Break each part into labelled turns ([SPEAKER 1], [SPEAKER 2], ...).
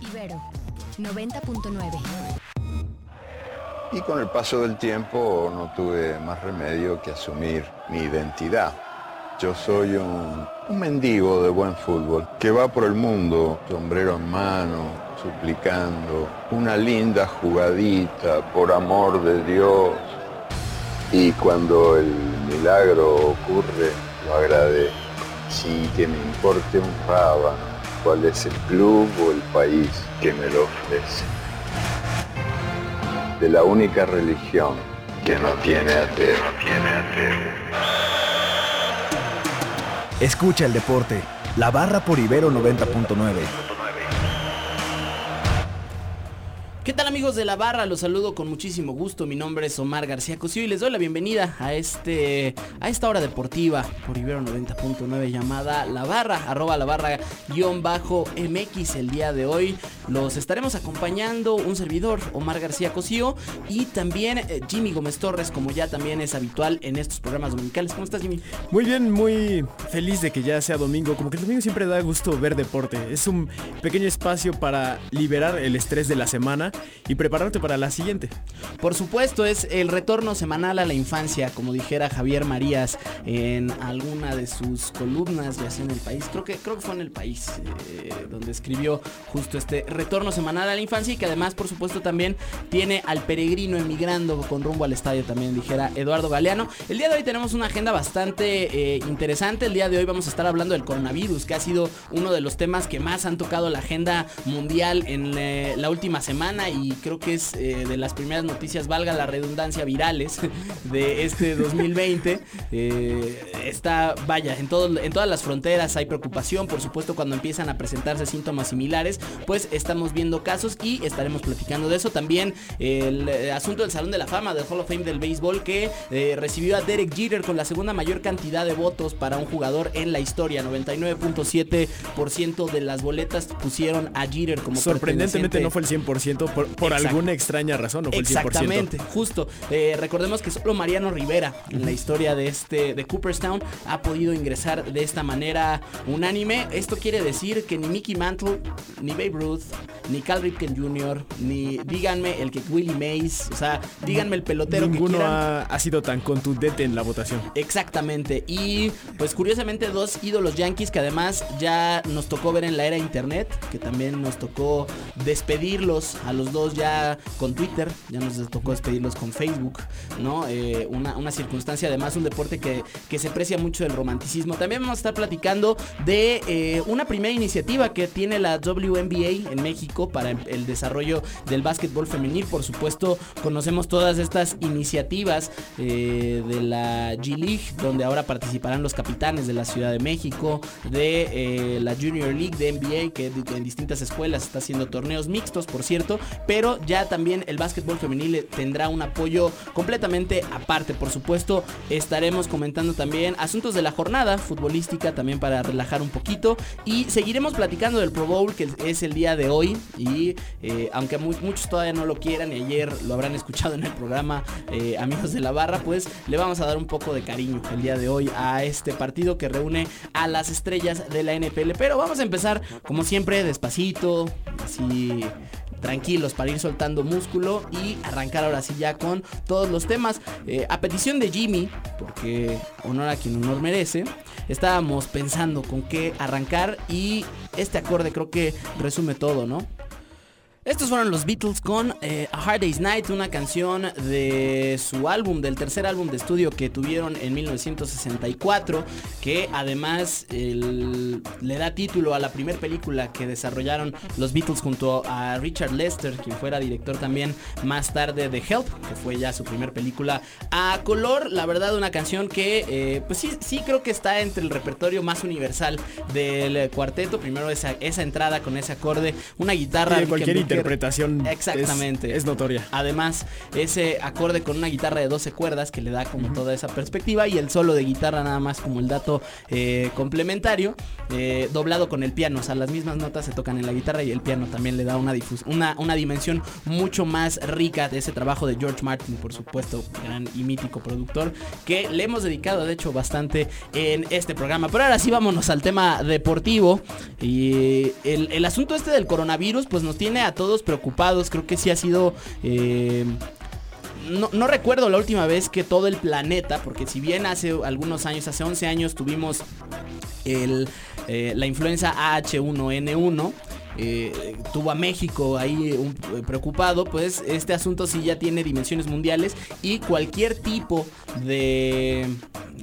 [SPEAKER 1] Ibero 90.9.
[SPEAKER 2] Y con el paso del tiempo no tuve más remedio que asumir mi identidad. Yo soy un, mendigo de buen fútbol que va por el mundo, sombrero en mano, suplicando una linda jugadita, por amor de Dios. Y cuando el milagro ocurre, lo agradezco. Sí que me importe un rábano cuál es el club o el país que me lo ofrece. De la única religión que no tiene ateo. tiene ateo.
[SPEAKER 3] Escucha el deporte. La barra por Ibero 90.9.
[SPEAKER 4] ¿Qué tal amigos de la barra? Los saludo con muchísimo gusto. Mi nombre es Omar García Cosío y les doy la bienvenida a este a esta hora deportiva por Ibero 90.9 llamada La Barra, arroba la barra guion bajo MX el día de hoy. Los estaremos acompañando un servidor, Omar García Cosío, y también eh, Jimmy Gómez Torres, como ya también es habitual en estos programas dominicales. ¿Cómo estás, Jimmy?
[SPEAKER 5] Muy bien, muy feliz de que ya sea domingo. Como que el domingo siempre da gusto ver deporte. Es un pequeño espacio para liberar el estrés de la semana y prepararte para la siguiente.
[SPEAKER 4] Por supuesto, es el retorno semanal a la infancia, como dijera Javier Marías en alguna de sus columnas, ya sea en el país, creo que, creo que fue en el país, eh, donde escribió justo este retorno semanal a la infancia y que además, por supuesto, también tiene al peregrino emigrando con rumbo al estadio, también dijera Eduardo Galeano. El día de hoy tenemos una agenda bastante eh, interesante, el día de hoy vamos a estar hablando del coronavirus, que ha sido uno de los temas que más han tocado la agenda mundial en eh, la última semana y creo que es eh, de las primeras noticias, valga la redundancia, virales de este 2020. Eh, está, vaya, en, todo, en todas las fronteras hay preocupación, por supuesto cuando empiezan a presentarse síntomas similares, pues estamos viendo casos y estaremos platicando de eso. También el eh, asunto del Salón de la Fama del Hall of Fame del béisbol que eh, recibió a Derek Jeter con la segunda mayor cantidad de votos para un jugador en la historia. 99.7% de las boletas pusieron a Jeter como
[SPEAKER 5] Sorprendentemente no fue el 100% por, por alguna extraña razón, no fue el 100%.
[SPEAKER 4] Exactamente, justo. Eh, recordemos que solo Mariano Rivera en la historia de este de Cooperstown ha podido ingresar de esta manera unánime. Esto quiere decir que ni Mickey Mantle, ni Babe Ruth, ni Cal Ripken Jr., ni díganme el que Willie Mays, o sea, díganme el pelotero
[SPEAKER 5] Ninguno
[SPEAKER 4] que quieran.
[SPEAKER 5] ha, ha sido tan contundente en la votación.
[SPEAKER 4] Exactamente. Y pues curiosamente dos ídolos yankees que además ya nos tocó ver en la era internet, que también nos tocó despedirlos a los dos ya con Twitter, ya nos tocó despedirlos con Facebook, ¿no? Eh, una, una circunstancia, además un deporte que, que se aprecia mucho del romanticismo. También vamos a estar platicando de eh, una primera iniciativa que tiene la WNBA en México para el, desarrollo del básquetbol femenil. Por supuesto, conocemos todas estas iniciativas eh, de la G League, donde ahora participarán los capitanes de la Ciudad de México, de eh, la Junior League de NBA, que en distintas escuelas está haciendo torneos mixtos, por cierto, pero ya también el básquetbol femenil tendrá un apoyo completamente aparte. Por supuesto, estaremos comentando también asuntos de la jornada futbolística, también para relajar un poquito, y seguiremos platicando del Pro Bowl, que es el día de hoy, y eh, aunque mu muchos todavía no lo quieran, y ayer lo habrán escuchado en el programa, eh, amigos de la barra, pues le vamos a dar un poco de cariño el día de hoy a este partido que reúne a las estrellas de la NPL. Pero vamos a empezar, como siempre, despacito, así tranquilos para ir soltando músculo y arrancar ahora sí ya con todos los temas. Eh, a petición de Jimmy, porque honor a quien honor merece, estábamos pensando con qué arrancar y este acorde creo que resume todo, ¿no? Estos fueron los Beatles con eh, A Hard Day's Night, una canción de su álbum, del tercer álbum de estudio que tuvieron en 1964, que además el- le da título a la primera película que desarrollaron los Beatles junto a Richard Lester, quien fuera director también más tarde de Help, que fue ya su primera película a color. La verdad, una canción que, eh, pues sí, sí creo que está entre el repertorio más universal del eh, cuarteto. Primero esa, esa entrada con ese acorde, una guitarra
[SPEAKER 5] interpretación
[SPEAKER 4] Exactamente.
[SPEAKER 5] Es, notoria.
[SPEAKER 4] Además, ese acorde con una guitarra de 12 cuerdas que le da como toda esa perspectiva y el solo de guitarra nada más como el dato eh, complementario, eh, doblado con el piano. O sea, las mismas notas se tocan en la guitarra y el piano también le da una, una, una dimensión mucho más rica de ese trabajo de George Martin, por supuesto, gran y mítico productor, que le hemos dedicado de hecho bastante en este programa. Pero ahora sí vámonos al tema deportivo. Y el, el asunto este del coronavirus pues nos tiene a todos preocupados. Creo que sí ha sido... eh, no, no recuerdo la última vez que todo el planeta, porque si bien hace algunos años, hace 11 años tuvimos el, eh, la influenza H1N1, eh, tuvo a México ahí un- eh, preocupado, pues este asunto sí ya tiene dimensiones mundiales y cualquier tipo de,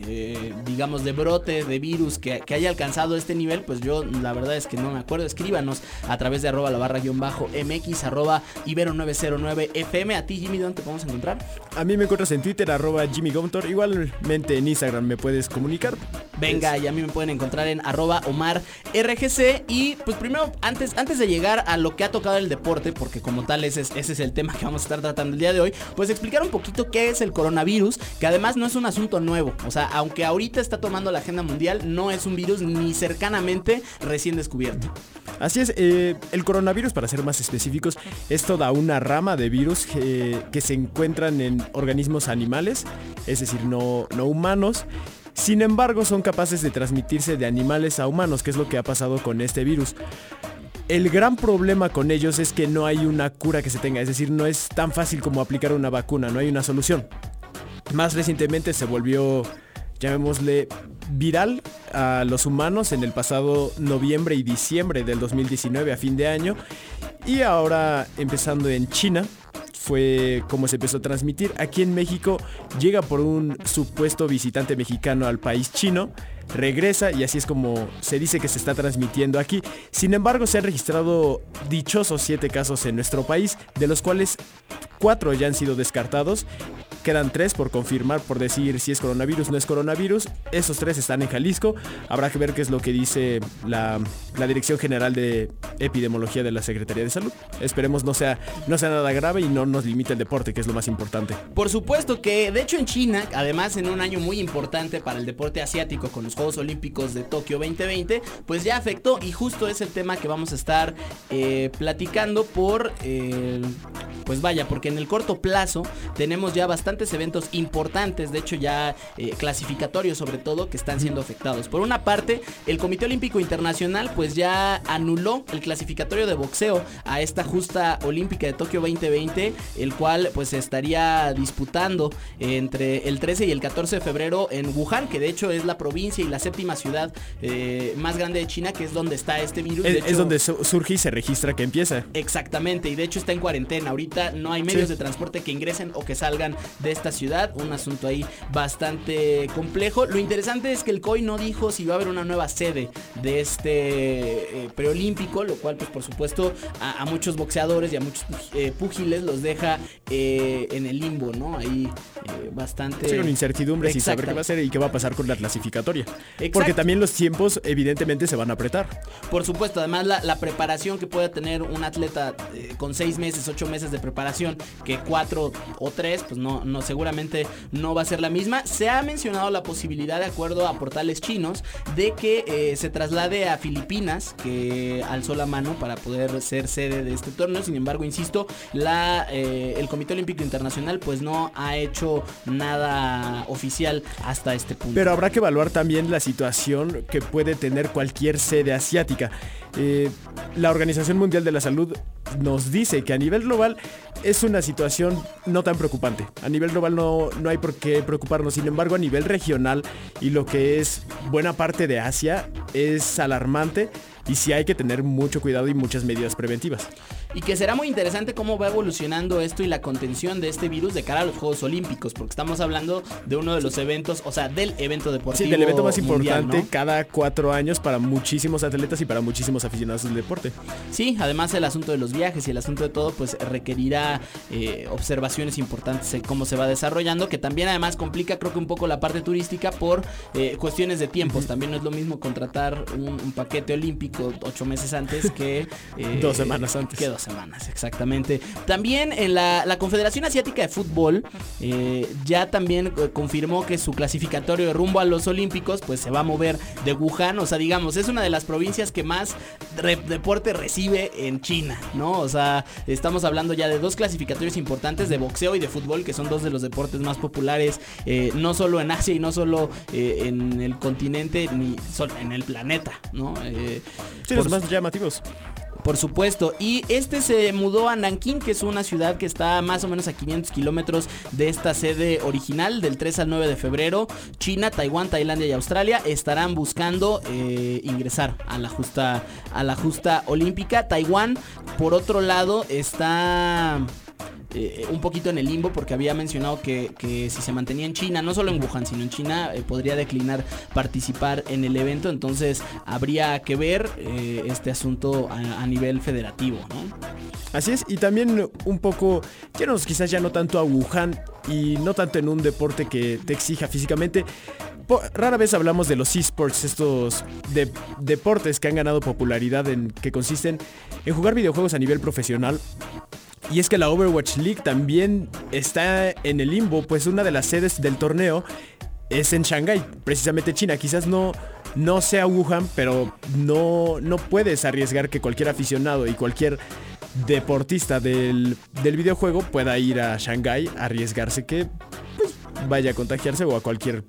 [SPEAKER 4] eh, digamos, de brote de virus que, que haya alcanzado este nivel, pues yo la verdad es que no me acuerdo. Escríbanos a través de arroba la barra guion bajo MX, arroba Ibero909 FM. A ti, Jimmy, ¿dónde te podemos encontrar?
[SPEAKER 5] A mí me encuentras en Twitter, arroba Jimmy Gontor. Igualmente en Instagram me puedes comunicar.
[SPEAKER 4] Venga, y a mí me pueden encontrar en arroba Omar RGC. Y pues primero, antes, antes de llegar a lo que ha tocado el deporte, porque como tal ese es, el tema que vamos a estar tratando el día de hoy, pues explicar un poquito qué es el coronavirus, que además no es un asunto nuevo. O sea, aunque ahorita está tomando la agenda mundial, no es un virus ni cercanamente recién descubierto.
[SPEAKER 5] Así es, eh, el coronavirus, para ser más específicos, es toda una rama de virus que, que se encuentran en organismos animales, es decir, no, no humanos. Sin embargo, son capaces de transmitirse de animales a humanos, que es lo que ha pasado con este virus. El gran problema con ellos es que no hay una cura que se tenga, es decir, no es tan fácil como aplicar una vacuna, no hay una solución. Más recientemente se volvió, llamémosle, viral a los humanos en el pasado noviembre y diciembre del 2019 a fin de año. Y ahora empezando en China, fue como se empezó a transmitir. Aquí en México llega por un supuesto visitante mexicano al país chino, regresa y así es como se dice que se está transmitiendo aquí. Sin embargo, se han registrado dichosos siete casos en nuestro país, de los cuales cuatro ya han sido descartados. Quedan tres por confirmar, por decir si es coronavirus o no es coronavirus. Esos tres están en Jalisco. Habrá que ver qué es lo que dice la, la Dirección General de Epidemiología de la Secretaría de Salud. Esperemos no sea, no sea nada grave y no nos limite el deporte, que es lo más importante.
[SPEAKER 4] Por supuesto que, de hecho, en China, además en un año muy importante para el deporte asiático con los Juegos Olímpicos de Tokio 2020, pues ya afectó y justo es el tema que vamos a estar eh, platicando por, eh, pues vaya, porque en el corto plazo tenemos ya bastantes eventos importantes, de hecho ya eh, clasificatorios sobre todo, que están siendo afectados. Por una parte, el Comité Olímpico Internacional pues ya anuló el clasificatorio de boxeo a esta justa olímpica de Tokio 2020, el cual pues se estaría disputando entre el 13 y el 14 de febrero en Wuhan, que de hecho es la provincia y la séptima ciudad eh, más grande de China, que es donde está este virus.
[SPEAKER 5] Es, donde su- surge y se registra que empieza.
[SPEAKER 4] Exactamente, y de hecho está en cuarentena. Ahorita no hay medios
[SPEAKER 5] Sí.
[SPEAKER 4] de transporte que ingresen o que salgan de esta ciudad. Un asunto ahí bastante complejo. Lo interesante es que el COI no dijo si va a haber una nueva sede de este eh, preolímpico, lo cual pues por supuesto a, a muchos boxeadores y a muchos eh, púgiles los deja eh, en el limbo, ¿no? Ahí bastante...
[SPEAKER 5] Sí, con incertidumbre sin saber qué va a hacer y qué va a pasar con la clasificatoria. Porque también los tiempos evidentemente se van a apretar.
[SPEAKER 4] Por supuesto, además la, la preparación que pueda tener un atleta eh, con seis meses, ocho meses de preparación, que cuatro o tres, pues no, no, seguramente no va a ser la misma. Se ha mencionado la posibilidad, de acuerdo a portales chinos, de que eh, se traslade a Filipinas, que alzó la mano para poder ser sede de este torneo. Sin embargo, insisto, la, eh, el Comité Olímpico Internacional pues no ha hecho nada oficial hasta este punto.
[SPEAKER 5] Pero habrá que evaluar también la situación que puede tener cualquier sede asiática. Eh, la Organización Mundial de la Salud nos dice que a nivel global es una situación no tan preocupante. A nivel global no, no hay por qué preocuparnos. Sin embargo, a nivel regional y lo que es buena parte de Asia es alarmante y sí hay que tener mucho cuidado y muchas medidas preventivas.
[SPEAKER 4] Y que será muy interesante cómo va evolucionando esto y la contención de este virus de cara a los Juegos Olímpicos, porque estamos hablando de uno de los eventos, o sea, del evento deportivo.
[SPEAKER 5] Sí, del evento más
[SPEAKER 4] mundial,
[SPEAKER 5] importante
[SPEAKER 4] ¿no?
[SPEAKER 5] cada cuatro años para muchísimos atletas y para muchísimos aficionados del deporte.
[SPEAKER 4] Sí, además el asunto de los viajes y el asunto de todo, pues requerirá eh, observaciones importantes en cómo se va desarrollando, que también además complica creo que un poco la parte turística por eh, cuestiones de tiempos. También no es lo mismo contratar un, un paquete olímpico ocho meses antes que...
[SPEAKER 5] eh, dos semanas antes.
[SPEAKER 4] Que dos semanas, exactamente. También en la, la Confederación Asiática de Fútbol eh, ya también eh, confirmó que su clasificatorio de rumbo a los Olímpicos pues se va a mover de Wuhan, o sea, digamos, es una de las provincias que más deporte recibe en China, ¿no? O sea, estamos hablando ya de dos clasificatorios importantes de boxeo y de fútbol, que son dos de los deportes más populares, eh, no solo en Asia y no solo eh, en el continente, ni solo en el planeta, ¿no?
[SPEAKER 5] Eh, sí, los más llamativos.
[SPEAKER 4] Por supuesto. Y este se mudó a Nankín, que es una ciudad que está más o menos a 500 kilómetros de esta sede original, del 3 al 9 de febrero. China, Taiwán, Tailandia y Australia estarán buscando eh, ingresar a la justa a la justa olímpica. Taiwán, por otro lado, está eh, un poquito en el limbo porque había mencionado que, si se mantenía en China, no solo en Wuhan, sino en China, eh, podría declinar participar en el evento. Entonces habría que ver eh, este asunto a, nivel federativo,
[SPEAKER 5] Así es, y también un poco, nos quizás ya no tanto a Wuhan y no tanto en un deporte que te exija físicamente. Rara vez hablamos de los esports, estos deportes que han ganado popularidad en que consisten en jugar videojuegos a nivel profesional y es que la Overwatch League también está en el limbo, pues una de las sedes del torneo es en Shanghai, precisamente China. Quizás no, no sea Wuhan, pero no, no puedes arriesgar que cualquier aficionado y cualquier deportista del, videojuego pueda ir a Shanghai a arriesgarse que pues, vaya a contagiarse o a cualquier...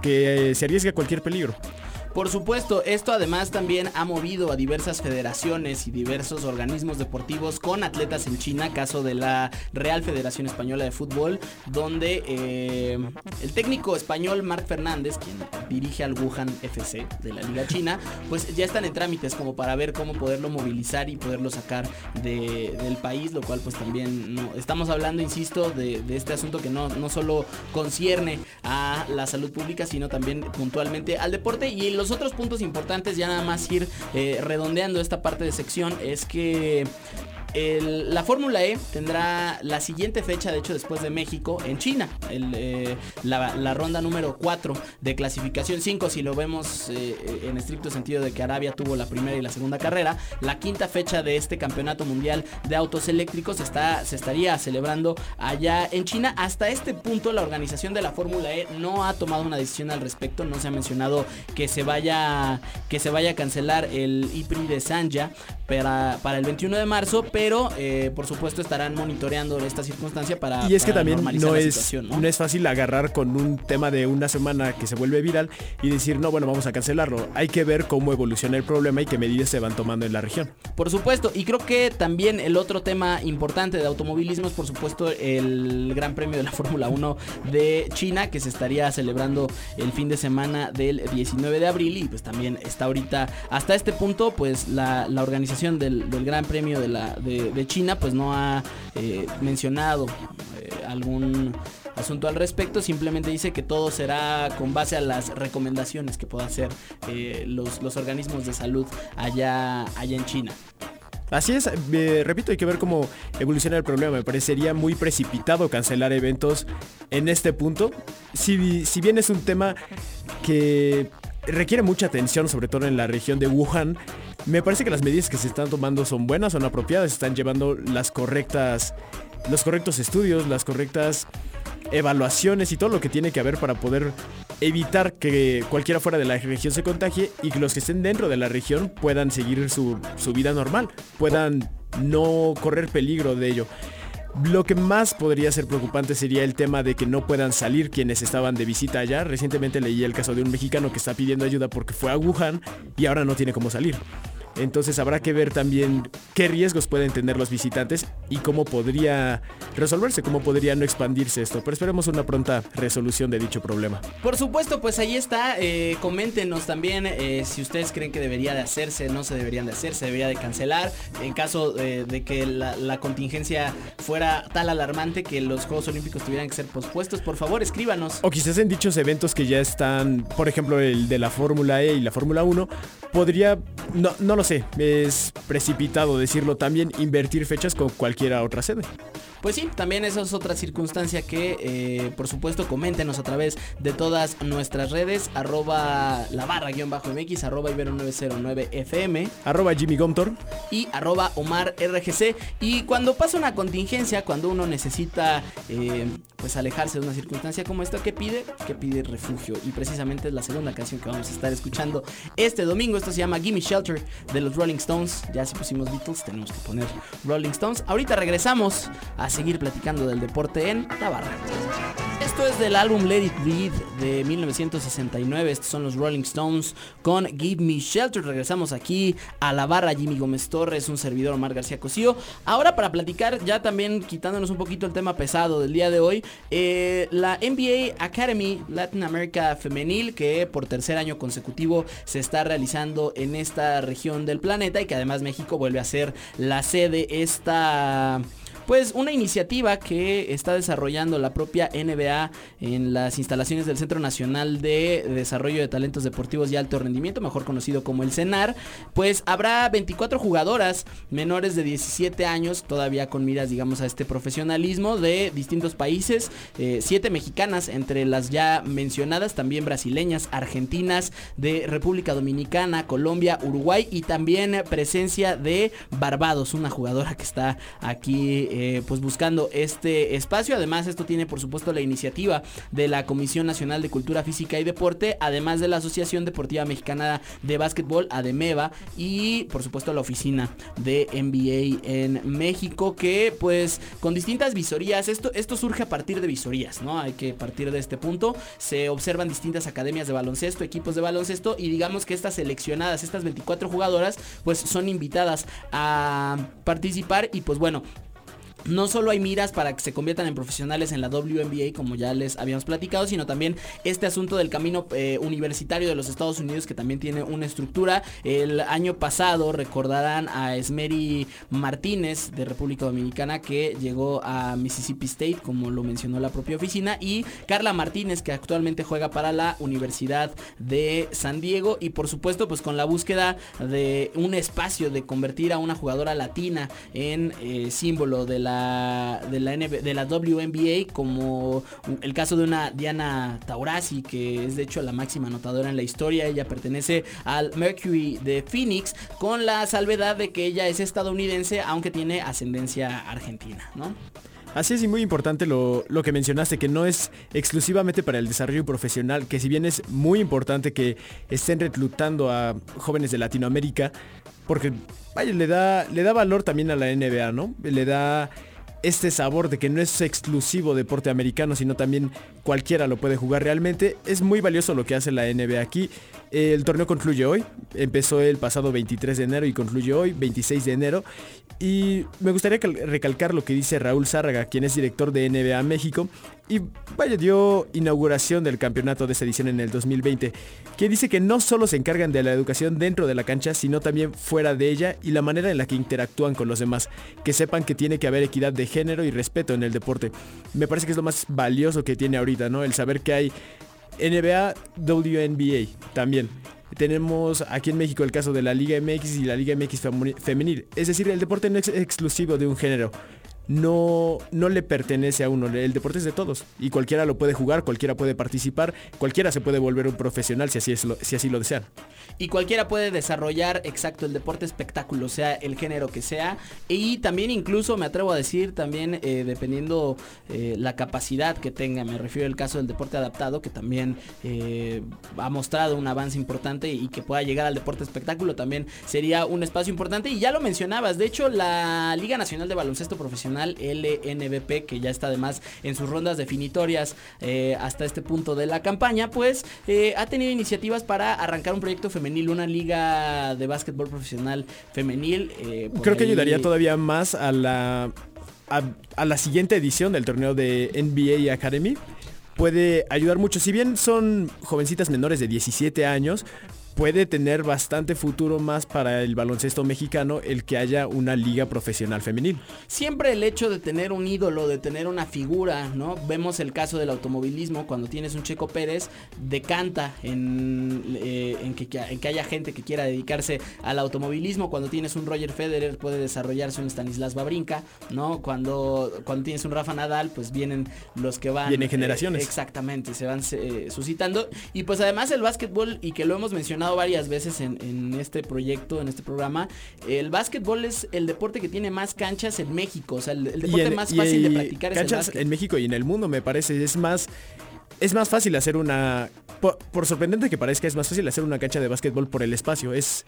[SPEAKER 5] que se arriesgue a cualquier peligro.
[SPEAKER 4] Por supuesto, esto además también ha movido a diversas federaciones y diversos organismos deportivos con atletas en China, caso de la Real Federación Española de Fútbol, donde eh, el técnico español Marc Fernández, quien dirige al Wuhan FC de la Liga China, pues ya están en trámites como para ver cómo poderlo movilizar y poderlo sacar del país, lo cual pues también estamos hablando, insisto, de, este asunto que no, no solo concierne a la salud pública, sino también puntualmente al deporte y los otros puntos importantes, ya nada más ir eh, redondeando esta parte de sección, es que la Fórmula E tendrá la siguiente fecha, de hecho después de México, en China. Eh, la, ronda número 4 de clasificación 5, si lo vemos eh, en estricto sentido de que Arabia tuvo la primera y la segunda carrera. La quinta fecha de este campeonato mundial de autos eléctricos está, se estaría celebrando allá en China. Hasta este punto la organización de la Fórmula E no ha tomado una decisión al respecto. No se ha mencionado que se vaya, que se vaya a cancelar el IPRI de Sanja para, el 21 de marzo, eh, por supuesto estarán monitoreando esta circunstancia para...
[SPEAKER 5] Y es que también no es, ¿no? es fácil agarrar con un tema de una semana que se vuelve viral y decir, no, bueno, vamos a cancelarlo. Hay que ver cómo evoluciona el problema y qué medidas se van tomando en la región.
[SPEAKER 4] Por supuesto, y creo que también el otro tema importante de automovilismo es por supuesto el Gran Premio de la Fórmula 1 de China que se estaría celebrando el fin de semana del 19 de abril y pues también está ahorita hasta este punto pues la, organización del, Gran Premio de, la, de, China pues no ha eh, mencionado eh, algún asunto al respecto, simplemente dice que todo será con base a las recomendaciones que puedan hacer eh, los, los, organismos de salud allá, allá en China.
[SPEAKER 5] Así es, repito, hay que ver cómo evoluciona el problema. Me parecería muy precipitado cancelar eventos en este punto. Si, si bien es un tema que requiere mucha atención, sobre todo en la región de Wuhan, me parece que las medidas que se están tomando son buenas, son apropiadas, están llevando las correctas, los correctos estudios, las correctas evaluaciones y todo lo que tiene que haber para poder evitar que cualquiera fuera de la región se contagie y que los que estén dentro de la región puedan seguir su, su vida normal, puedan no correr peligro de ello. Lo que más podría ser preocupante sería el tema de que no puedan salir quienes estaban de visita allá. Recientemente leí el caso de un mexicano que está pidiendo ayuda porque fue a Wuhan y ahora no tiene cómo salir. Entonces habrá que ver también qué riesgos pueden tener los visitantes y cómo podría resolverse, cómo podría no expandirse esto. Pero esperemos una pronta resolución de dicho problema.
[SPEAKER 4] Por supuesto, pues ahí está. Eh, coméntenos también eh, si ustedes creen que debería de hacerse, no se deberían de hacer, se debería de cancelar. En caso eh, de que la, contingencia fuera tal alarmante que los Juegos Olímpicos tuvieran que ser pospuestos, por favor escríbanos.
[SPEAKER 5] O quizás en dichos eventos que ya están, por ejemplo el de la Fórmula E y la Fórmula 1, podría, no, no lo sé, es precipitado decirlo también, invertir fechas con cualquiera otra sede.
[SPEAKER 4] pues sí, también esa es otra circunstancia que, eh, por supuesto, coméntenos a través de todas nuestras redes, arroba la barra guion bajo MX, arroba Ibero 909 FM.
[SPEAKER 5] Arroba Jimmy Gomtor.
[SPEAKER 4] Y arroba Omar RGC. Y cuando pasa una contingencia, cuando uno necesita eh, pues alejarse de una circunstancia como esta, ¿qué pide? Que pide refugio. Y precisamente es la segunda canción que vamos a estar escuchando este domingo. Esto se llama Gimme Shelter de los Rolling Stones. Ya si pusimos Beatles, tenemos que poner Rolling Stones. Ahorita regresamos a seguir platicando del deporte en la barra. Esto es del álbum Let It Bleed de 1969. Estos son los Rolling Stones con Give Me Shelter. Regresamos aquí a la barra Jimmy Gómez Torres, un servidor Omar García Cosío. Ahora para platicar, ya también quitándonos un poquito el tema pesado del día de hoy, eh, la NBA Academy Latin America Femenil, que por tercer año consecutivo se está realizando en esta región del planeta y que además México vuelve a ser la sede esta pues una iniciativa que está desarrollando la propia NBA en las instalaciones del Centro Nacional de Desarrollo de Talentos Deportivos y Alto Rendimiento, mejor conocido como el CENAR, pues habrá 24 jugadoras menores de 17 años, todavía con miras, digamos, a este profesionalismo de distintos países, 7 eh, mexicanas entre las ya mencionadas, también brasileñas, argentinas, de República Dominicana, Colombia, Uruguay y también presencia de Barbados, una jugadora que está aquí eh, pues buscando este espacio. Además, esto tiene por supuesto la iniciativa de la Comisión Nacional de Cultura Física y Deporte, además de la Asociación Deportiva Mexicana de Básquetbol, ADEMEVA, y por supuesto la oficina de NBA en México, que pues con distintas visorías, esto, esto surge a partir de visorías, ¿no? Hay que partir de este punto. Se observan distintas academias de baloncesto, equipos de baloncesto, y digamos que estas seleccionadas, estas 24 jugadoras, pues son invitadas a participar y pues bueno, no solo hay miras para que se conviertan en profesionales en la WNBA, como ya les habíamos platicado, sino también este asunto del camino eh, universitario de los Estados Unidos, que también tiene una estructura. El año pasado recordarán a Esmeri Martínez de República Dominicana, que llegó a Mississippi State, como lo mencionó la propia oficina, y Carla Martínez, que actualmente juega para la Universidad de San Diego, y por supuesto, pues con la búsqueda de un espacio de convertir a una jugadora latina en eh, símbolo de la de la, de la WNBA, como el caso de una Diana Taurasi, que es de hecho la máxima anotadora en la historia. Ella pertenece al Mercury de Phoenix, con la salvedad de que ella es estadounidense, aunque tiene ascendencia argentina, ¿no?
[SPEAKER 5] Así es y muy importante lo, lo, que mencionaste, que no es exclusivamente para el desarrollo profesional, que si bien es muy importante que estén reclutando a jóvenes de Latinoamérica, porque vaya, le da, le da valor también a la NBA, ¿no? Le da este sabor de que no es exclusivo deporte americano, sino también cualquiera lo puede jugar realmente. Es muy valioso lo que hace la NBA aquí. El torneo concluye hoy, empezó el pasado 23 de enero y concluye hoy, 26 de enero. Y me gustaría recalcar lo que dice Raúl Zárraga, quien es director de NBA México, y vaya, dio inauguración del campeonato de esta edición en el 2020, que dice que no solo se encargan de la educación dentro de la cancha, sino también fuera de ella y la manera en la que interactúan con los demás, que sepan que tiene que haber equidad de género y respeto en el deporte. Me parece que es lo más valioso que tiene ahorita, ¿no? El saber que hay NBA, WNBA también. Tenemos aquí en México el caso de la Liga MX y la Liga MX femenil. Es decir, el deporte no es exclusivo de un género no, no le pertenece a uno. El deporte es de todos y cualquiera lo puede jugar, cualquiera puede participar, cualquiera se puede volver un profesional si así, lo, si así lo desean.
[SPEAKER 4] Y cualquiera puede desarrollar, exacto, el deporte espectáculo, sea el género que sea. Y también incluso me atrevo a decir, también eh, dependiendo eh, la capacidad que tenga, me refiero al caso del deporte adaptado, que también eh, ha mostrado un avance importante y que pueda llegar al deporte espectáculo, también sería un espacio importante. Y ya lo mencionabas, de hecho la Liga Nacional de Baloncesto Profesional LNBP, que ya está además en sus rondas definitorias eh, hasta este punto de la campaña, pues eh, ha tenido iniciativas para arrancar un proyecto femenil, una liga de básquetbol profesional femenil.
[SPEAKER 5] Eh, Creo que ayudaría todavía más a la, a, la siguiente edición del torneo de NBA Academy puede ayudar mucho. Si bien son jovencitas menores de 17 años, puede tener bastante futuro más para el baloncesto mexicano el que haya una liga profesional femenil.
[SPEAKER 4] Siempre el hecho de tener un ídolo, de tener una figura, ¿no? Vemos el caso del automovilismo, cuando tienes un Checo Pérez, decanta en, eh, en, que, en que haya gente que quiera dedicarse al automovilismo, cuando tienes un Roger Federer puede desarrollarse un Stanislas Babrinka, ¿no? Cuando, cuando tienes un Rafa Nadal, pues vienen los que van...
[SPEAKER 5] Vienen generaciones.
[SPEAKER 4] Eh, exactamente, se van eh, suscitando. Y pues además el básquetbol, y que lo hemos mencionado varias veces en, en este proyecto, en este programa, el básquetbol es el deporte que tiene más canchas en México, o sea, el, el deporte más fácil de practicar es el
[SPEAKER 5] canchas
[SPEAKER 4] básquet.
[SPEAKER 5] en México y en el mundo me parece. Es más es más fácil hacer una por, por sorprendente que parezca es más fácil hacer una cancha de básquetbol por el espacio. Es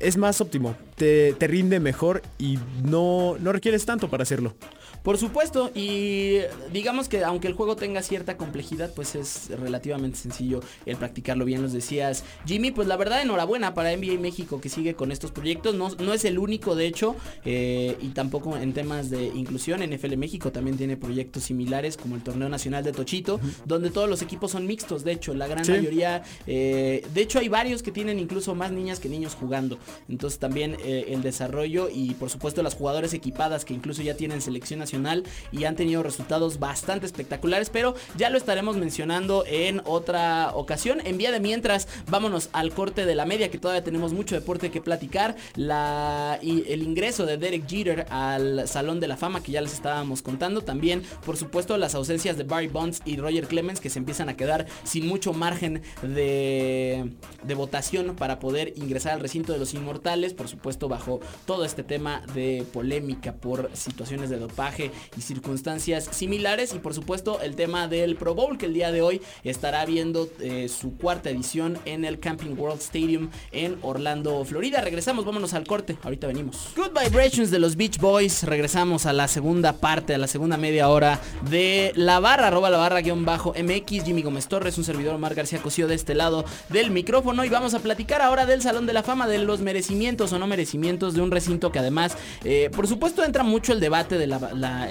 [SPEAKER 5] es más óptimo te, te rinde mejor y no no requieres tanto para hacerlo
[SPEAKER 4] Por supuesto, y digamos que aunque el juego tenga cierta complejidad, pues es relativamente sencillo el practicarlo bien, los decías. Jimmy, pues la verdad enhorabuena para NBA México que sigue con estos proyectos, no, no es el único de hecho, eh, y tampoco en temas de inclusión, NFL México también tiene proyectos similares como el Torneo Nacional de Tochito, donde todos los equipos son mixtos, de hecho, la gran
[SPEAKER 5] Sí.
[SPEAKER 4] mayoría, eh, de hecho hay varios que tienen incluso más niñas que niños jugando, entonces también eh, el desarrollo y por supuesto las jugadoras equipadas que incluso ya tienen selección nacional y han tenido resultados bastante espectaculares, pero ya lo estaremos mencionando en otra ocasión. En vía de mientras, vámonos al corte de la media, que todavía tenemos mucho deporte que platicar. La, y el ingreso de Derek Jeter al Salón de la Fama, que ya les estábamos contando. También, por supuesto, las ausencias de Barry Bonds y Roger Clemens, que se empiezan a quedar sin mucho margen de, de votación para poder ingresar al recinto de los inmortales. Por supuesto, bajo todo este tema de polémica por situaciones de dopaje y circunstancias similares. Y por supuesto, el tema del Pro Bowl, que el día de hoy estará viendo eh, su cuarta edición en el Camping World Stadium en Orlando, Florida. Regresamos, vámonos al corte. Ahorita venimos. Good Vibrations de los Beach Boys. Regresamos a la segunda parte, a la segunda media hora de la barra, arroba la barra guion bajo MX. Jimmy Gómez Torres, un servidor Omar García Cosío de este lado del micrófono. Y vamos a platicar ahora del Salón de la Fama, de los merecimientos o no merecimientos de un recinto que además, eh, por supuesto, entra mucho el debate de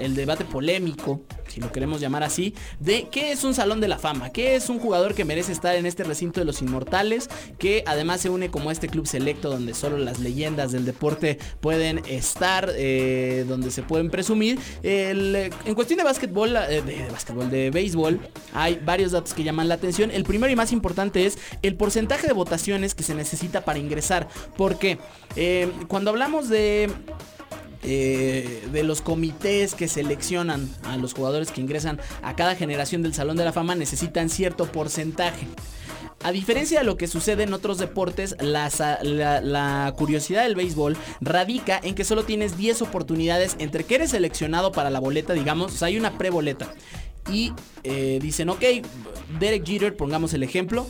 [SPEAKER 4] el debate polémico, si lo queremos llamar así, de qué es un Salón de la Fama, qué es un jugador que merece estar en este recinto de los inmortales, que además se une como este club selecto donde solo las leyendas del deporte pueden estar, eh, donde se pueden presumir. Eh, en cuestión de básquetbol, de, de básquetbol, de béisbol, hay varios datos que llaman la atención. El primero y más importante es el porcentaje de votaciones que se necesita para ingresar. Porque eh, cuando hablamos de eh, de los comités que seleccionan a los jugadores que ingresan a cada generación del Salón de la Fama necesitan cierto porcentaje. A diferencia de lo que sucede en otros deportes, la, curiosidad del béisbol radica en que solo tienes 10 oportunidades entre que eres seleccionado para la boleta, digamos, hay una preboleta. Y eh, dicen, ok, Derek Jeter, pongamos el ejemplo,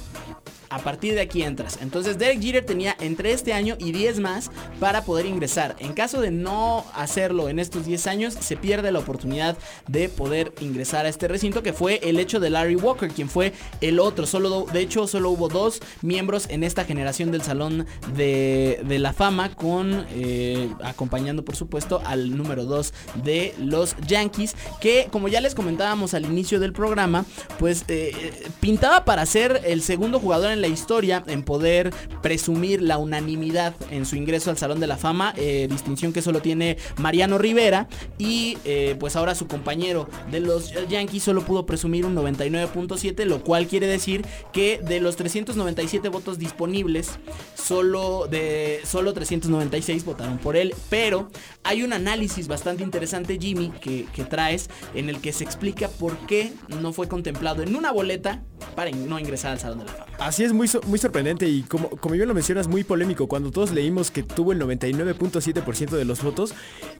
[SPEAKER 4] a partir de aquí entras. Entonces Derek Jeter tenía entre este año y 10 más para poder ingresar. En caso de no hacerlo en estos 10 años, se pierde la oportunidad de poder ingresar a este recinto, que fue el hecho de Larry Walker, quien fue el otro. Solo, de hecho, solo hubo dos miembros en esta generación del Salón de, la Fama, con eh, acompañando, por supuesto, al número 2 de los Yankees, que como ya les comentábamos al inicio del programa, pues eh, pintaba para ser el segundo jugador en la historia en poder presumir la unanimidad en su ingreso al Salón de la Fama, eh, distinción que solo tiene Mariano Rivera y eh, pues ahora su compañero de los Yankees solo pudo presumir un 99.7, lo cual quiere decir que de los 397 votos disponibles, solo de solo 396 votaron por él, pero hay un análisis bastante interesante Jimmy que, que traes en el que se explica por qué no fue contemplado en una boleta para no ingresar al Salón de la Fama.
[SPEAKER 5] Así es muy, muy sorprendente y como, como bien lo mencionas, muy polémico. Cuando todos leímos que tuvo el 99.7% de los votos,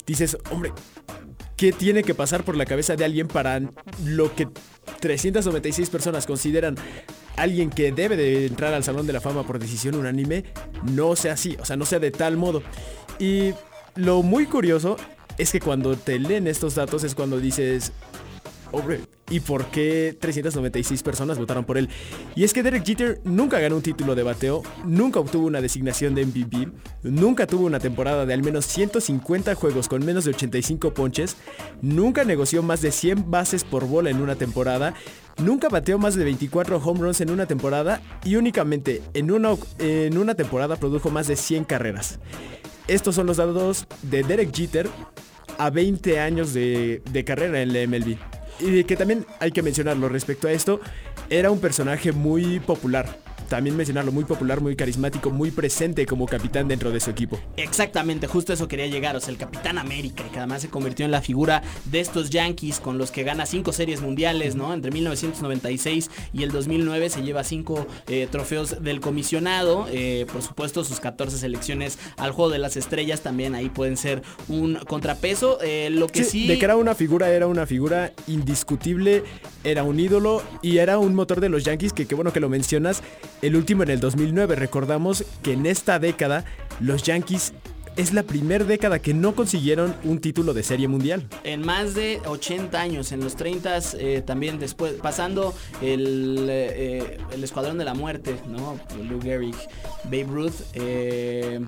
[SPEAKER 5] dices, hombre, ¿qué tiene que pasar por la cabeza de alguien para lo que 396 personas consideran alguien que debe de entrar al Salón de la Fama por decisión unánime? No sea así, o sea, no sea de tal modo. Y lo muy curioso es que cuando te leen estos datos es cuando dices, ¿y por qué 396 personas votaron por él? Y es que Derek Jeter nunca ganó un título de bateo, nunca obtuvo una designación de MVP, nunca tuvo una temporada de al menos 150 juegos con menos de 85 ponches, nunca negoció más de 100 bases por bola en una temporada Nunca bateó más de 24 home runs en una temporada y únicamente en una, en una temporada produjo más de 100 carreras. Estos son los datos de Derek Jeter a 20 años de, de carrera en la MLB. Y que también hay que mencionarlo respecto a esto, era un personaje muy popular también mencionarlo, muy popular, muy carismático, muy presente como capitán dentro de su equipo.
[SPEAKER 4] Exactamente, justo eso quería llegar, o sea, el Capitán América, que además se convirtió en la figura de estos Yankees con los que gana cinco series mundiales, ¿no? Entre 1996 y el 2009 se lleva cinco eh, trofeos del comisionado, eh, por supuesto sus 14 selecciones al Juego de las Estrellas también ahí pueden ser un contrapeso, eh, lo que sí,
[SPEAKER 5] De que era una figura, era una figura indiscutible, era un ídolo y era un motor de los Yankees que qué bueno que lo mencionas, el último en el 2009. Recordamos que en esta década los Yankees es la primera década que no consiguieron un título de serie mundial.
[SPEAKER 4] En más de 80 años, en los 30 eh, también después, pasando el, eh, el Escuadrón de la Muerte, ¿no? Lou Gehrig, Babe Ruth, eh,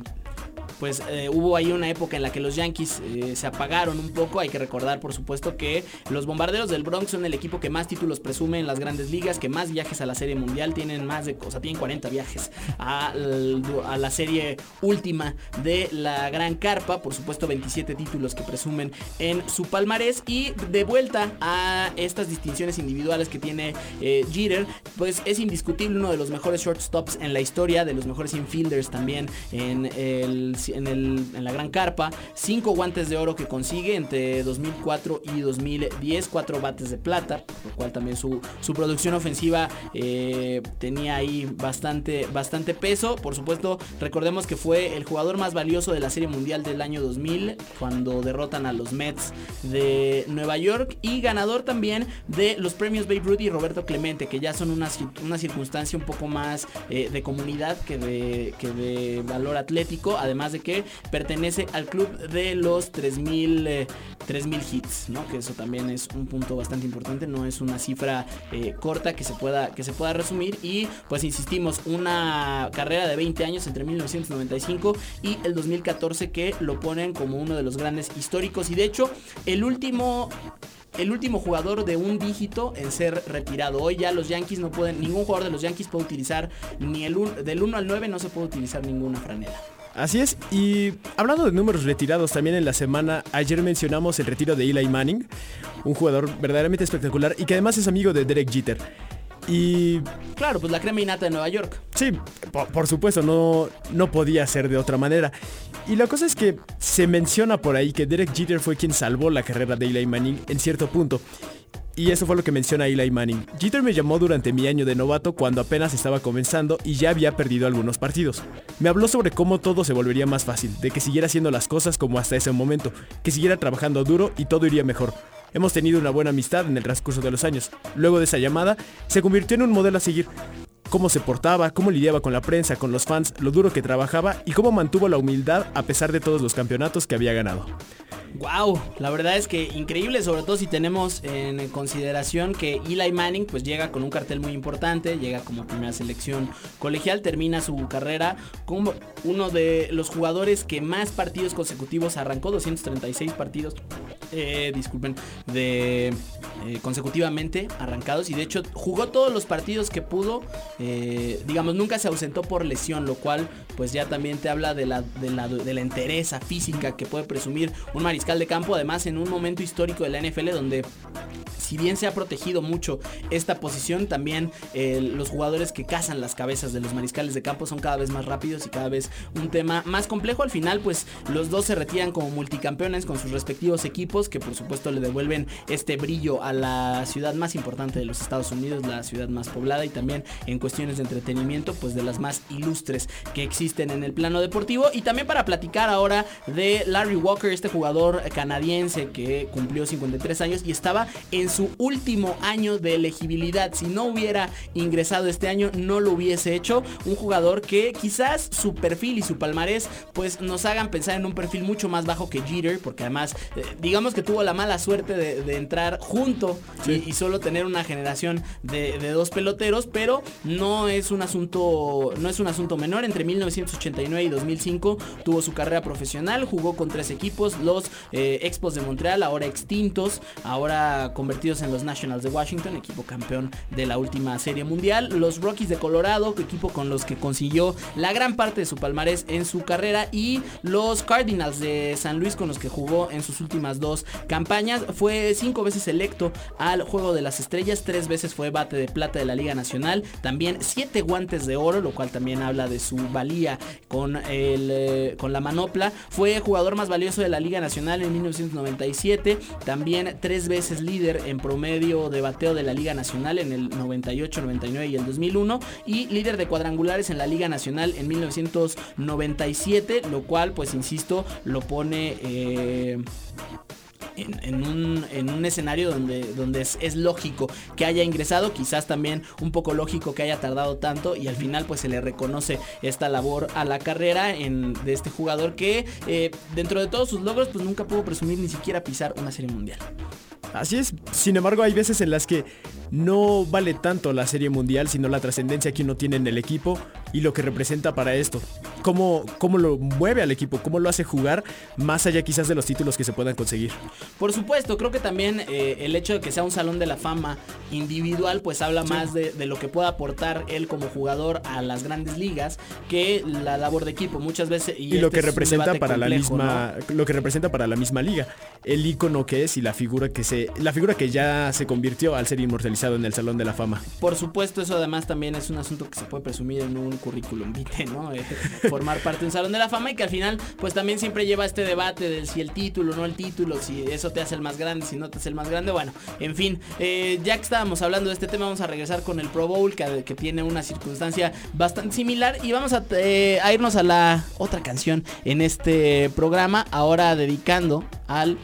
[SPEAKER 4] pues eh, hubo ahí una época en la que los Yankees eh, se apagaron un poco. Hay que recordar, por supuesto, que los Bombarderos del Bronx son el equipo que más títulos presume en las grandes ligas, que más viajes a la Serie Mundial. Tienen más de, o sea, tienen 40 viajes a, la serie última de la Gran Carpa, por supuesto 27 títulos que presumen en su palmarés. Y de vuelta a estas distinciones individuales que tiene eh, Jeter, pues es indiscutible uno de los mejores shortstops en la historia, de los mejores infielders también en el en, la Gran Carpa, 5 guantes de oro que consigue entre 2004 y 2010, 4 bates de plata, lo cual también su, producción ofensiva eh, tenía ahí bastante, bastante peso. Por supuesto, recordemos que fue el jugador más valioso de la Serie Mundial del año 2000, cuando derrotan a los Mets de Nueva York, y ganador también de los premios Babe Ruth y Roberto Clemente, que ya son una, una circunstancia un poco más eh, de comunidad que de, que de valor atlético, además de que pertenece al club de los 3000 3000 eh, hits, ¿no? Que eso también es un punto bastante importante, no es una cifra eh, corta que se pueda que se pueda resumir y pues insistimos, una carrera de 20 años entre 1995 y el 2014 que lo ponen como uno de los grandes históricos y de hecho el último el último jugador de un dígito en ser retirado. Hoy ya los Yankees no pueden, ningún jugador de los Yankees puede utilizar ni el del 1 al 9 no se puede utilizar ninguna franela.
[SPEAKER 5] Así es, y hablando de números retirados, también en la semana, ayer mencionamos el retiro de Eli Manning, un jugador verdaderamente espectacular y que además es amigo de Derek Jeter. Y...
[SPEAKER 4] Claro, pues la crema innata de Nueva York.
[SPEAKER 5] Sí, por, supuesto, no, no podía ser de otra manera. Y la cosa es que se menciona por ahí que Derek Jeter fue quien salvó la carrera de Eli Manning en cierto punto. Y eso fue lo que menciona Eli Manning. Jeter me llamó durante mi año de novato cuando apenas estaba comenzando y ya había perdido algunos partidos. Me habló sobre cómo todo se volvería más fácil, de que siguiera haciendo las cosas como hasta ese momento, que siguiera trabajando duro y todo iría mejor. Hemos tenido una buena amistad en el transcurso de los años. Luego de esa llamada, se convirtió en un modelo a seguir. Cómo se portaba, cómo lidiaba con la prensa, con los fans, lo duro que trabajaba y cómo mantuvo la humildad a pesar de todos los campeonatos que había ganado.
[SPEAKER 4] Wow, la verdad es que increíble, sobre todo si tenemos en consideración que Eli Manning pues llega con un cartel muy importante, llega como primera selección colegial, termina su carrera como uno de los jugadores que más partidos consecutivos arrancó, 236 partidos, eh, disculpen, de eh, consecutivamente arrancados. Y de hecho jugó todos los partidos que pudo, eh, digamos nunca se ausentó por lesión, lo cual pues ya también te habla de la, de la, de la entereza física que puede presumir un mariscal de campo, además en un momento histórico de la NFL donde si bien se ha protegido mucho esta posición, también eh, los jugadores que cazan las cabezas de los mariscales de campo son cada vez más rápidos y cada vez un tema más complejo. Al final, pues los dos se retiran como multicampeones con sus respectivos equipos, que por supuesto le devuelven este brillo a la ciudad más importante de los Estados Unidos, la ciudad más poblada y también en cuestiones de entretenimiento, pues de las más ilustres que existen en el plano deportivo. Y también para platicar ahora de Larry Walker, este jugador canadiense que cumplió 53 años y estaba en su último año de elegibilidad. Si no hubiera ingresado este año, no lo hubiese hecho. Un jugador que quizás su perfil y su palmarés pues nos hagan pensar en un perfil mucho más bajo que Jeter, porque además eh, digamos que tuvo la mala suerte de, entrar junto y, solo tener una generación de, de, dos peloteros, pero no es un asunto no es un asunto menor. Entre 1989 y 2005 tuvo su carrera profesional, jugó con tres equipos, los eh, Expos de Montreal, ahora extintos, ahora convertidos en los Nationals de Washington, equipo campeón de la última serie mundial, los Rockies de Colorado, equipo con los que consiguió la gran parte de su palmarés en su carrera, y los Cardinals de San Luis con los que jugó en sus últimas dos campañas. Fue cinco veces electo al Juego de las Estrellas, tres veces fue bate de plata de la Liga Nacional, también siete guantes de oro, lo cual también habla de su valía con, el, eh, con la manopla. Fue jugador más valioso de la Liga Nacional en 1997, también tres veces líder en promedio de bateo de la Liga Nacional en el 98, 99 y el 2001 y líder de cuadrangulares en la Liga Nacional en 1997, lo cual pues insisto lo pone... Eh, en, un, escenario donde, donde es, lógico que haya ingresado, quizás también un poco lógico que haya tardado tanto y al final pues se le reconoce esta labor a la carrera de este jugador que eh, dentro de todos sus logros pues nunca pudo presumir ni siquiera pisar una serie mundial.
[SPEAKER 5] Así es, sin embargo hay veces en las que no vale tanto la serie mundial, sino la trascendencia que uno tiene en el equipo y lo que representa para esto. Cómo, cómo lo mueve al equipo, cómo lo hace jugar, más allá quizás de los títulos que se puedan conseguir.
[SPEAKER 4] Por supuesto, creo que también eh, el hecho de que sea un salón de la fama individual, pues habla más de, lo que pueda aportar él como jugador a las grandes ligas que la labor de equipo. Muchas veces.
[SPEAKER 5] Y, lo este que representa para la misma. Lo que representa para la misma liga. El icono que es y la figura que se. La figura que ya se convirtió al ser inmortalizado en el Salón de la Fama.
[SPEAKER 4] Por supuesto, eso además también es un asunto que se puede presumir en un currículum vitae, ¿no? Eh, formar parte de un Salón de la Fama y que al final, pues también siempre lleva este debate de si el título o no el título, si eso te hace el más grande, si no te hace el más grande. Bueno, en fin, eh, ya que estábamos hablando de este tema, vamos a regresar con el Pro Bowl, que, tiene una circunstancia bastante similar. Y vamos eh, a irnos a la otra canción en este programa, ahora dedicando al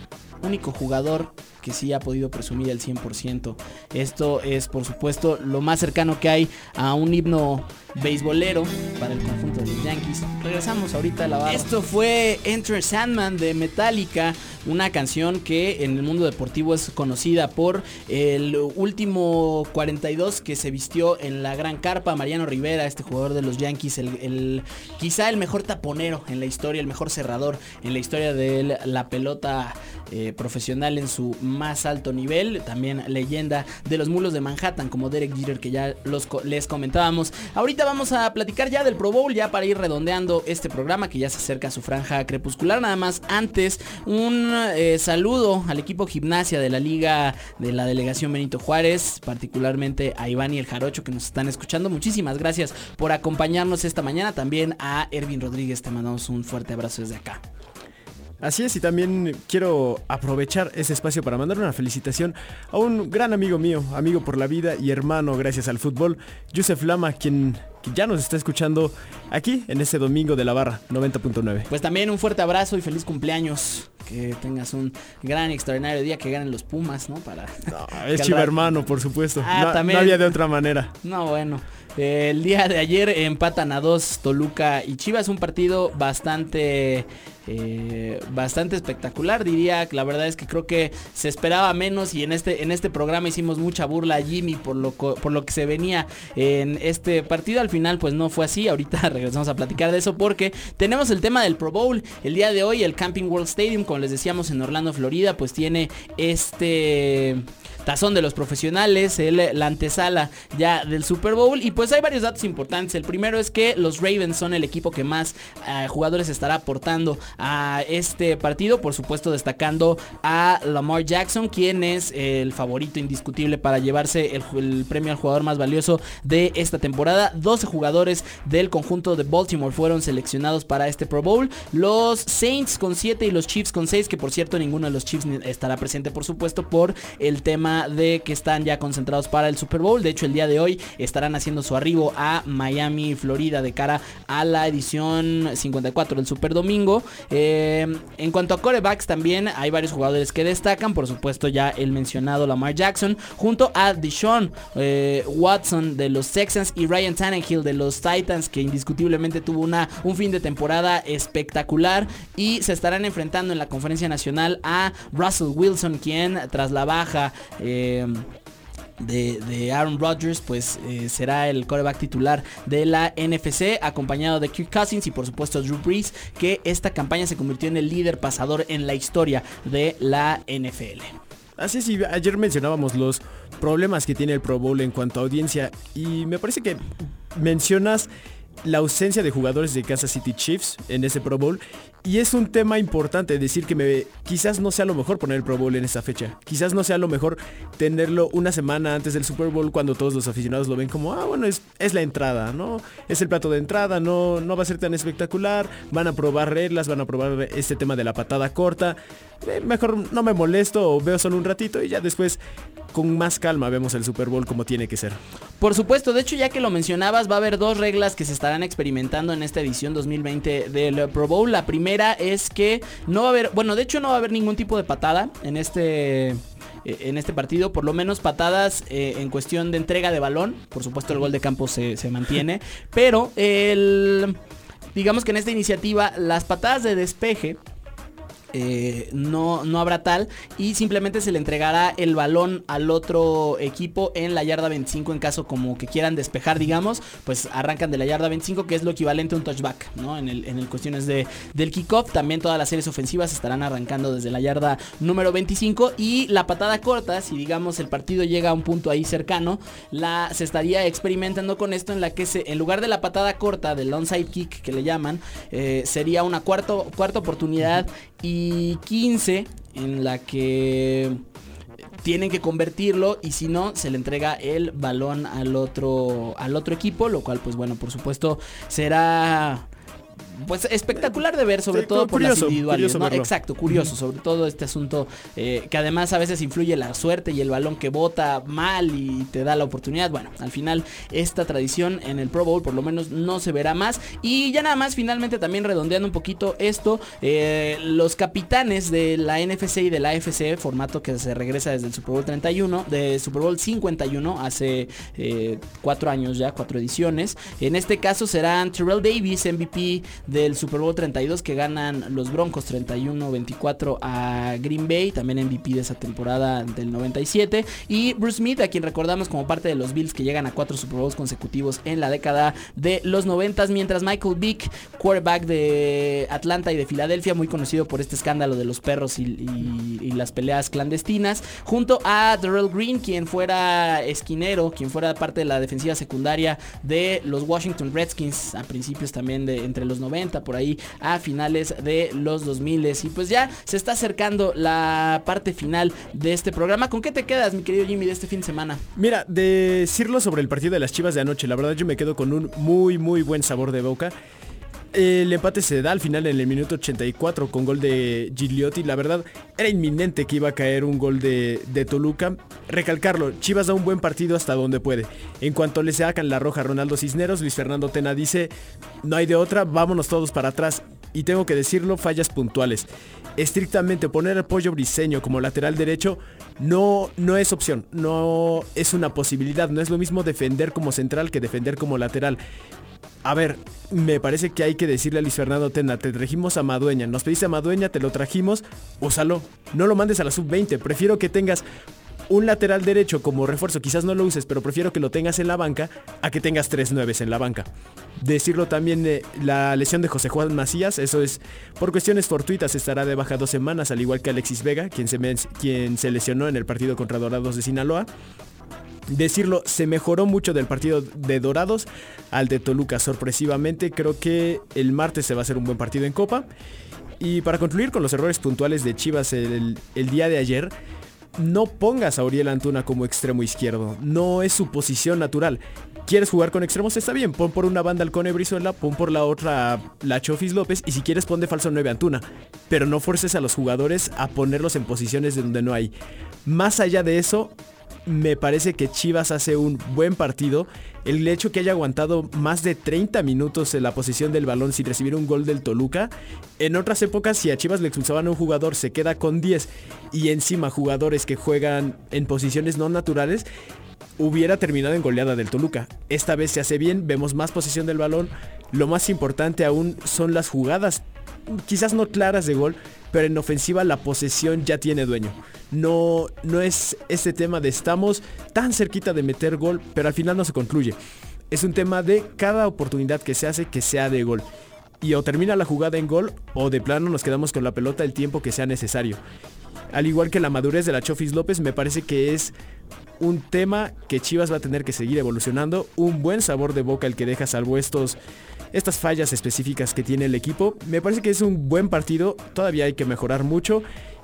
[SPEAKER 4] único jugador que sí ha podido presumir el 100%. Esto es, por supuesto, lo más cercano que hay a un himno beisbolero para el conjunto de los Yankees. Regresamos ahorita a la barra. Esto fue Enter Sandman de Metallica, una canción que en el mundo deportivo es conocida por el último 42 que se vistió en la gran carpa, Mariano Rivera, este jugador de los Yankees, el, quizá el mejor taponero en la historia, el mejor cerrador en la historia de la pelota eh, profesional en su más alto nivel, también leyenda de los mulos de Manhattan como Derek Jeter que ya los, les comentábamos. Ahorita vamos a platicar ya del Pro Bowl, ya para ir redondeando este programa que ya se acerca a su franja crepuscular. Nada más antes, un eh, saludo al equipo gimnasia de la Liga de la Delegación Benito Juárez, particularmente a Iván y el Jarocho que nos están escuchando. Muchísimas gracias por acompañarnos esta mañana. También a Ervin Rodríguez, te mandamos un fuerte abrazo desde acá.
[SPEAKER 5] Así es, y también quiero aprovechar ese espacio para mandar una felicitación a un gran amigo mío, amigo por la vida y hermano gracias al fútbol, Joseph Lama, quien ya nos está escuchando aquí en este domingo de la barra 90.9.
[SPEAKER 4] Pues también un fuerte abrazo y feliz cumpleaños. Que tengas un gran y extraordinario día, que ganen los Pumas, ¿no? Para.
[SPEAKER 5] es chiva hermano, por supuesto. Ah, no, también... no había de otra manera.
[SPEAKER 4] No, bueno. El día de ayer empatan a dos Toluca y Chivas, un partido bastante eh, bastante espectacular diría la verdad es que creo que se esperaba menos y en este en este programa hicimos mucha burla a Jimmy por lo por lo que se venía en este partido al final pues no fue así ahorita regresamos a platicar de eso porque tenemos el tema del Pro Bowl el día de hoy el Camping World Stadium como les decíamos en Orlando Florida pues tiene este tazón de los profesionales, el, la antesala ya del Super Bowl. Y pues hay varios datos importantes. El primero es que los Ravens son el equipo que más eh, jugadores estará aportando a este partido. Por supuesto destacando a Lamar Jackson, quien es el favorito indiscutible para llevarse el, premio al jugador más valioso de esta temporada. 12 jugadores del conjunto de Baltimore fueron seleccionados para este Pro Bowl. Los Saints con 7 y los Chiefs con 6, que por cierto ninguno de los Chiefs estará presente por supuesto por el tema de que están ya concentrados para el Super Bowl. De hecho, el día de hoy estarán haciendo su arribo a Miami, Florida, de cara a la edición 54 del Super Domingo. Eh, en cuanto a corebacks, también hay varios jugadores que destacan. Por supuesto, ya el mencionado Lamar Jackson, junto a Deshaun eh, Watson de los Texans y Ryan Tannehill de los Titans, que indiscutiblemente tuvo una, un fin de temporada espectacular. Y se estarán enfrentando en la conferencia nacional a Russell Wilson, quien tras la baja eh, de, Aaron Rodgers, pues eh, será el coreback titular de la NFC, acompañado de Kirk Cousins y por supuesto Drew Brees, que esta campaña se convirtió en el líder pasador en la historia de la NFL.
[SPEAKER 5] Así es, ayer mencionábamos los problemas que tiene el Pro Bowl en cuanto a audiencia y me parece que mencionas la ausencia de jugadores de Kansas City Chiefs en ese Pro Bowl y es un tema importante decir que me, quizás no sea lo mejor poner el Pro Bowl en esa fecha. Quizás no sea lo mejor tenerlo una semana antes del Super Bowl cuando todos los aficionados lo ven como, ah, bueno, es, es la entrada, ¿no? Es el plato de entrada, no, no va a ser tan espectacular. Van a probar reglas, van a probar este tema de la patada corta. Eh, mejor no me molesto veo solo un ratito y ya después con más calma vemos el Super Bowl como tiene que ser.
[SPEAKER 4] Por supuesto, de hecho ya que lo mencionabas, va a haber dos reglas que se estarán experimentando en esta edición 2020 del Pro Bowl. La primera es que no va a haber, bueno, de hecho no va a haber ningún tipo de patada en este eh, en este partido, por lo menos patadas eh, en cuestión de entrega de balón. Por supuesto el gol de campo se, se mantiene. Pero el... Digamos que en esta iniciativa las patadas de despeje eh, no, no habrá tal y simplemente se le entregará el balón al otro equipo en la yarda 25 en caso como que quieran despejar digamos pues arrancan de la yarda 25 que es lo equivalente a un touchback ¿no? en, el, en el cuestiones de, del kickoff también todas las series ofensivas estarán arrancando desde la yarda número 25 y la patada corta si digamos el partido llega a un punto ahí cercano la se estaría experimentando con esto en la que se en lugar de la patada corta del onside kick que le llaman eh, sería una cuarto, cuarta oportunidad y 15 en la que tienen que convertirlo y si no se le entrega el balón al otro al otro equipo, lo cual pues bueno, por supuesto será pues espectacular de ver, sobre todo por las individuales. Exacto, curioso, sobre todo este asunto eh, que además a veces influye la suerte y el balón que bota mal y te da la oportunidad. Bueno, al final esta tradición en el Pro Bowl por lo menos no se verá más. Y ya nada más, finalmente también redondeando un poquito esto, eh, los capitanes de la NFC y de la AFC, formato que se regresa desde el Super Bowl 31, de Super Bowl 51, hace eh, cuatro años ya, cuatro ediciones. En este caso serán Terrell Davis, MVP del Super Bowl 32 que ganan los Broncos 31-24 a Green Bay, también MVP de esa temporada del 97. Y Bruce Smith, a quien recordamos como parte de los Bills que llegan a cuatro Super Bowls consecutivos en la década de los 90, mientras Michael Vick, quarterback de Atlanta y de Filadelfia, muy conocido por este escándalo de los perros y, las peleas clandestinas, junto a Darrell Green, quien fuera esquinero, quien fuera parte de la defensiva secundaria de los Washington Redskins a principios también de entre los 90 por ahí a finales de los 2000 y pues ya se está acercando la parte final de este programa. ¿Con qué te quedas, mi querido Jimmy, de este fin de semana?
[SPEAKER 5] Mira, decirlo sobre el partido de las Chivas de anoche, la verdad yo me quedo con un muy muy buen sabor de boca. El empate se da al final en el minuto 84 con gol de Gigliotti. La verdad, era inminente que iba a caer un gol de, Toluca. Recalcarlo, Chivas da un buen partido hasta donde puede. En cuanto le sacan la roja a Ronaldo Cisneros, Luis Fernando Tena dice, no hay de otra, vámonos todos para atrás. Y tengo que decirlo, fallas puntuales. Estrictamente poner al pollo briseño como lateral derecho no, no es opción, no es una posibilidad. No es lo mismo defender como central que defender como lateral. A ver, me parece que hay que decirle a Luis Fernando Tena, te trajimos a Madueña, nos pediste a Madueña, te lo trajimos, úsalo. No lo mandes a la sub-20, prefiero que tengas un lateral derecho como refuerzo, quizás no lo uses, pero prefiero que lo tengas en la banca a que tengas tres nueves en la banca. Decirlo también de la lesión de José Juan Macías, eso es por cuestiones fortuitas, estará de baja dos semanas, al igual que Alexis Vega, quien se, quien se lesionó en el partido contra Dorados de Sinaloa decirlo, se mejoró mucho del partido de Dorados al de Toluca. Sorpresivamente, creo que el martes se va a hacer un buen partido en Copa. Y para concluir con los errores puntuales de Chivas el, día de ayer, no pongas a Uriel Antuna como extremo izquierdo. No es su posición natural. ¿Quieres jugar con extremos? Está bien, pon por una banda al Cone Brizuela, pon por la otra la Chofis López y si quieres pon de falso 9 Antuna. Pero no forces a los jugadores a ponerlos en posiciones de donde no hay. Más allá de eso, me parece que Chivas hace un buen partido. El hecho que haya aguantado más de 30 minutos en la posición del balón sin recibir un gol del Toluca. En otras épocas, si a Chivas le expulsaban a un jugador, se queda con 10 y encima jugadores que juegan en posiciones no naturales, hubiera terminado en goleada del Toluca. Esta vez se hace bien, vemos más posición del balón. Lo más importante aún son las jugadas quizás no claras de gol, pero en ofensiva la posesión ya tiene dueño. No, no es ese tema de estamos tan cerquita de meter gol, pero al final no se concluye. Es un tema de cada oportunidad que se hace que sea de gol. Y o termina la jugada en gol o de plano nos quedamos con la pelota el tiempo que sea necesario. Al igual que la madurez de la Chofis López, me parece que es un tema que Chivas va a tener que seguir evolucionando. Un buen sabor de boca el que deja salvo estos estas fallas específicas que tiene el equipo. Me parece que es un buen partido, todavía hay que mejorar mucho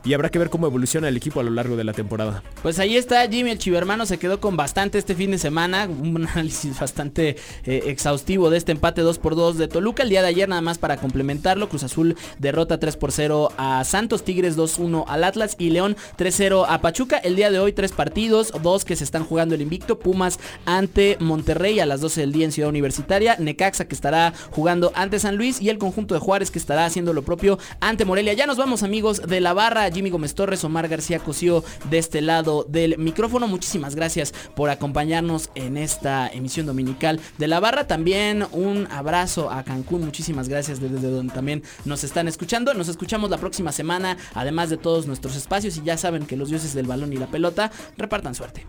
[SPEAKER 5] y habrá que ver cómo evoluciona el equipo a lo largo de la temporada.
[SPEAKER 4] Pues ahí está Jimmy el Chivermano, se quedó con bastante este fin de semana, un análisis bastante eh, exhaustivo de este empate 2 por 2 de Toluca. El día de ayer nada más para complementarlo, Cruz Azul derrota 3 por 0 a Santos, Tigres 2-1 al Atlas y León 3-0 a Pachuca. El día de hoy tres partidos, dos que se están jugando el invicto, Pumas ante Monterrey a las 12 del día en Ciudad Universitaria, Necaxa que estará jugando ante San Luis y el conjunto de Juárez que estará haciendo lo propio ante Morelia. Ya nos vamos amigos de la barra. Jimmy Torres, Omar García Cosío de este lado del micrófono. Muchísimas gracias por acompañarnos en esta emisión dominical de la barra. También un abrazo a Cancún. Muchísimas gracias desde donde también nos están escuchando. Nos escuchamos la próxima semana, además de todos nuestros espacios. Y ya saben que los dioses del balón y la pelota repartan suerte.